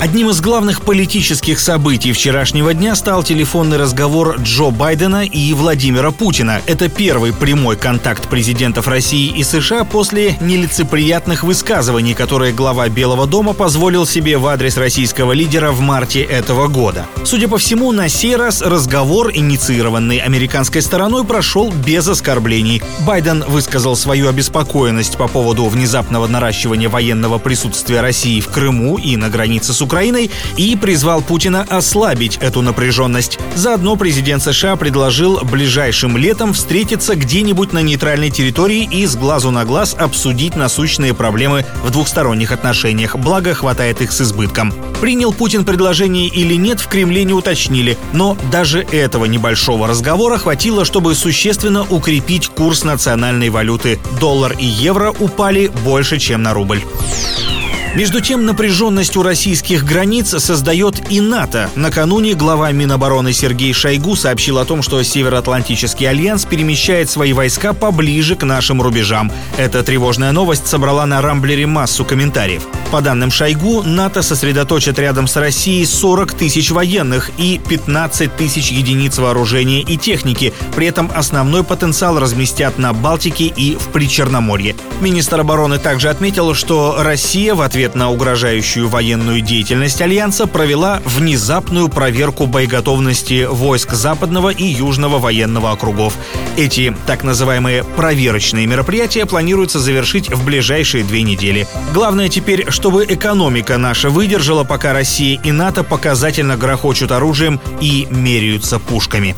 Одним из главных политических событий вчерашнего дня стал телефонный разговор Джо Байдена и Владимира Путина. Это первый прямой контакт президентов России и США после нелицеприятных высказываний, которые глава Белого дома позволил себе в адрес российского лидера в марте этого года. Судя по всему, на сей раз разговор, инициированный американской стороной, прошел без оскорблений. Байден высказал свою обеспокоенность по поводу внезапного наращивания военного присутствия России в Крыму и на границе с Украиной Украиной и призвал Путина ослабить эту напряженность. Заодно президент США предложил ближайшим летом встретиться где-нибудь на нейтральной территории и с глазу на глаз обсудить насущные проблемы в двухсторонних отношениях, благо хватает их с избытком. Принял Путин предложение или нет, в Кремле не уточнили, но даже этого небольшого разговора хватило, чтобы существенно укрепить курс национальной валюты. Доллар и евро упали больше, чем на рубль. Между тем, напряженность у российских границ создает и НАТО. Накануне глава Минобороны Сергей Шойгу сообщил о том, что Североатлантический альянс перемещает свои войска поближе к нашим рубежам. Эта тревожная новость собрала на Рамблере массу комментариев. По данным Шойгу, НАТО сосредоточит рядом с Россией 40 тысяч военных и 15 тысяч единиц вооружения и техники. При этом основной потенциал разместят на Балтике и в Причерноморье. Министр обороны также отметил, что Россия в ответ ответ на угрожающую военную деятельность Альянса провела внезапную проверку боеготовности войск Западного и Южного военного округов. Эти так называемые проверочные мероприятия планируется завершить в ближайшие две недели. Главное теперь, чтобы экономика наша выдержала, пока Россия и НАТО показательно грохочут оружием и меряются пушками.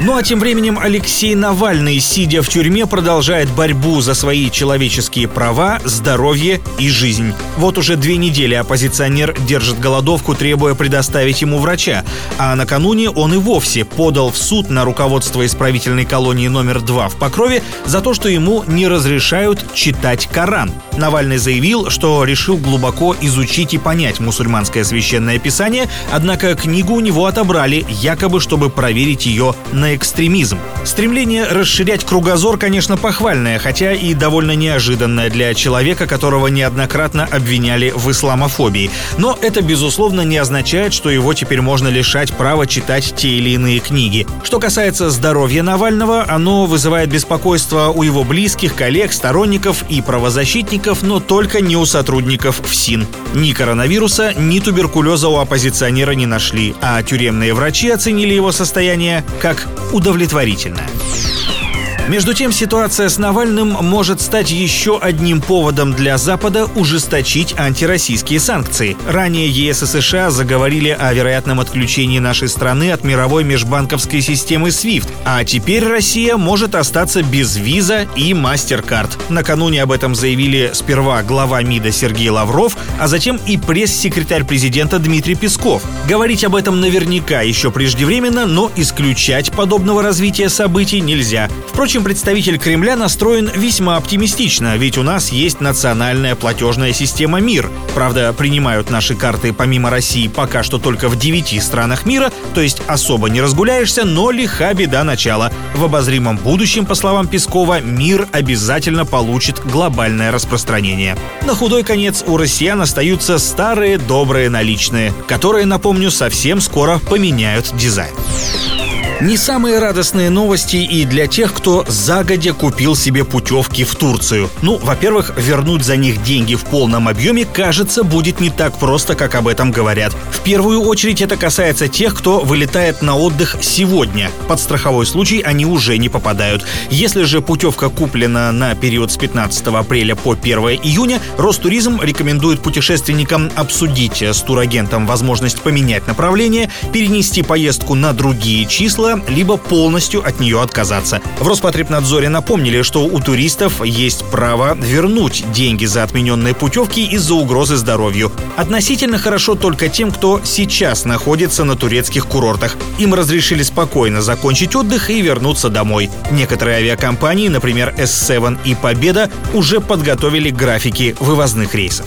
Ну а тем временем Алексей Навальный, сидя в тюрьме, продолжает борьбу за свои человеческие права, здоровье и жизнь. Вот уже две недели оппозиционер держит голодовку, требуя предоставить ему врача. А накануне он и вовсе подал в суд на руководство исправительной колонии номер 2 в Покрове за то, что ему не разрешают читать Коран. Навальный заявил, что решил глубоко изучить и понять мусульманское священное писание, однако книгу у него отобрали, якобы чтобы проверить ее на экстремизм. Стремление расширять кругозор, конечно, похвальное, хотя и довольно неожиданное для человека, которого неоднократно обвиняли в исламофобии. Но это, безусловно, не означает, что его теперь можно лишать права читать те или иные книги. Что касается здоровья Навального, оно вызывает беспокойство у его близких, коллег, сторонников и правозащитников, но только не у сотрудников ФСИН. Ни коронавируса, ни туберкулеза у оппозиционера не нашли, а тюремные врачи оценили его состояние как удовлетворительно. Между тем, ситуация с Навальным может стать еще одним поводом для Запада ужесточить антироссийские санкции. Ранее ЕС и США заговорили о вероятном отключении нашей страны от мировой межбанковской системы SWIFT, а теперь Россия может остаться без виза и MasterCard. Накануне об этом заявили сперва глава МИДа Сергей Лавров, а затем и пресс-секретарь президента Дмитрий Песков. Говорить об этом наверняка еще преждевременно, но исключать подобного развития событий нельзя. Впрочем, Впрочем, представитель Кремля настроен весьма оптимистично, ведь у нас есть национальная платежная система МИР. Правда, принимают наши карты помимо России пока что только в девяти странах мира, то есть особо не разгуляешься, но лиха беда начала. В обозримом будущем, по словам Пескова, МИР обязательно получит глобальное распространение. На худой конец у россиян остаются старые добрые наличные, которые, напомню, совсем скоро поменяют дизайн. Не самые радостные новости и для тех, кто загодя купил себе путевки в Турцию. Ну, во-первых, вернуть за них деньги в полном объеме, кажется, будет не так просто, как об этом говорят. В первую очередь это касается тех, кто вылетает на отдых сегодня. Под страховой случай они уже не попадают. Если же путевка куплена на период с 15 апреля по 1 июня, Ростуризм рекомендует путешественникам обсудить с турагентом возможность поменять направление, перенести поездку на другие числа правила, либо полностью от нее отказаться. В Роспотребнадзоре напомнили, что у туристов есть право вернуть деньги за отмененные путевки из-за угрозы здоровью. Относительно хорошо только тем, кто сейчас находится на турецких курортах. Им разрешили спокойно закончить отдых и вернуться домой. Некоторые авиакомпании, например S7 и Победа, уже подготовили графики вывозных рейсов.